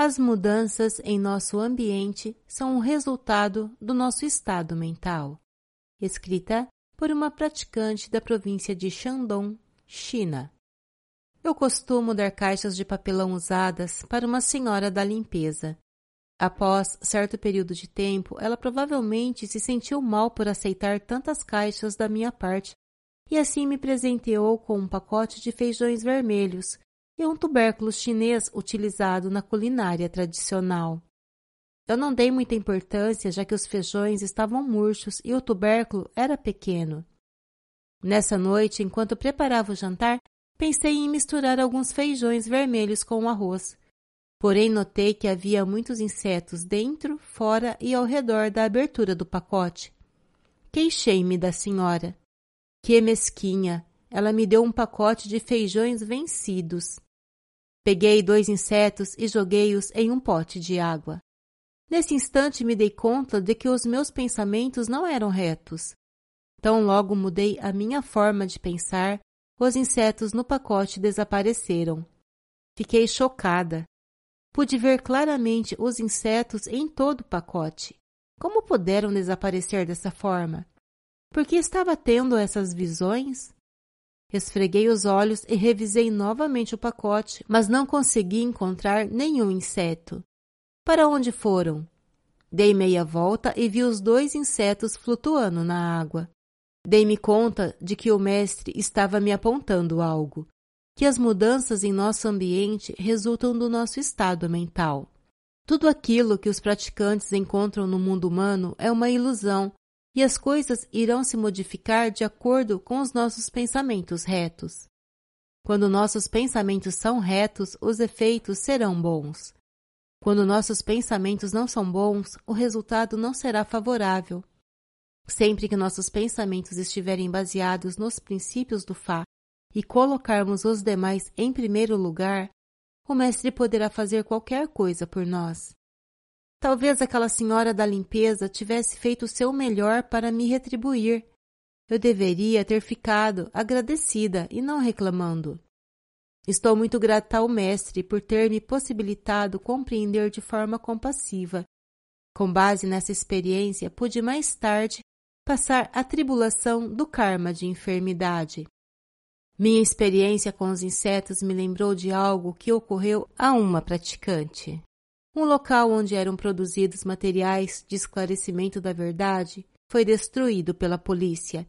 As mudanças em nosso ambiente são o resultado do nosso estado mental, escrita por uma praticante da província de Shandong, China. Eu costumo dar caixas de papelão usadas para uma senhora da limpeza Após certo período de tempo, ela provavelmente se sentiu mal por aceitar tantas caixas da minha parte e assim me presenteou com um pacote de feijões vermelhos e um tubérculo chinês utilizado na culinária tradicional. Eu não dei muita importância, já que os feijões estavam murchos e o tubérculo era pequeno. Nessa noite, enquanto preparava o jantar, pensei em misturar alguns feijões vermelhos com o arroz. Porém, notei que havia muitos insetos dentro, fora e ao redor da abertura do pacote. Queixei-me da senhora. Que mesquinha! Ela me deu um pacote de feijões vencidos. Peguei dois insetos e joguei-os em um pote de água. Nesse instante me dei conta de que os meus pensamentos não eram retos. Tão logo mudei a minha forma de pensar, os insetos no pacote desapareceram. Fiquei chocada. Pude ver claramente os insetos em todo o pacote. Como puderam desaparecer dessa forma? Por que estava tendo essas visões? Esfreguei os olhos e revisei novamente o pacote, mas não consegui encontrar nenhum inseto. Para onde foram? Dei meia volta e vi os dois insetos flutuando na água. Dei-me conta de que o mestre estava me apontando algo que as mudanças em nosso ambiente resultam do nosso estado mental. Tudo aquilo que os praticantes encontram no mundo humano é uma ilusão e as coisas irão se modificar de acordo com os nossos pensamentos retos. Quando nossos pensamentos são retos, os efeitos serão bons. Quando nossos pensamentos não são bons, o resultado não será favorável. Sempre que nossos pensamentos estiverem baseados nos princípios do Fá e colocarmos os demais em primeiro lugar, o Mestre poderá fazer qualquer coisa por nós. Talvez aquela senhora da limpeza tivesse feito o seu melhor para me retribuir. Eu deveria ter ficado agradecida e não reclamando. Estou muito grata ao Mestre por ter me possibilitado compreender de forma compassiva. Com base nessa experiência, pude mais tarde passar a tribulação do karma de enfermidade. Minha experiência com os insetos me lembrou de algo que ocorreu a uma praticante. Um local onde eram produzidos materiais de esclarecimento da verdade foi destruído pela polícia.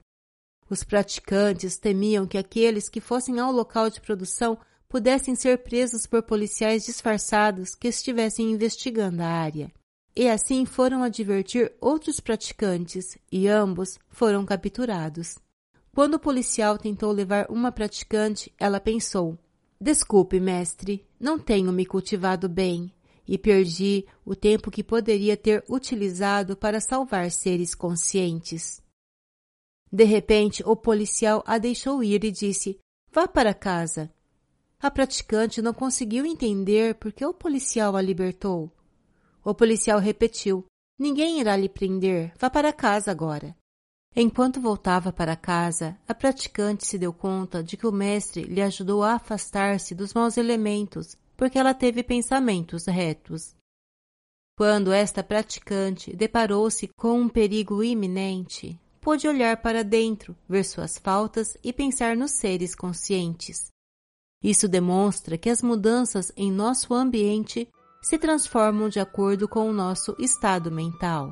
Os praticantes temiam que aqueles que fossem ao local de produção pudessem ser presos por policiais disfarçados que estivessem investigando a área. E assim foram advertir outros praticantes e ambos foram capturados. Quando o policial tentou levar uma praticante, ela pensou: Desculpe, mestre, não tenho me cultivado bem e perdi o tempo que poderia ter utilizado para salvar seres conscientes. De repente, o policial a deixou ir e disse: Vá para casa. A praticante não conseguiu entender por que o policial a libertou. O policial repetiu: Ninguém irá lhe prender. Vá para casa agora. Enquanto voltava para casa, a praticante se deu conta de que o mestre lhe ajudou a afastar-se dos maus elementos, porque ela teve pensamentos retos. Quando esta praticante deparou-se com um perigo iminente, pôde olhar para dentro, ver suas faltas e pensar nos seres conscientes. Isso demonstra que as mudanças em nosso ambiente se transformam de acordo com o nosso estado mental.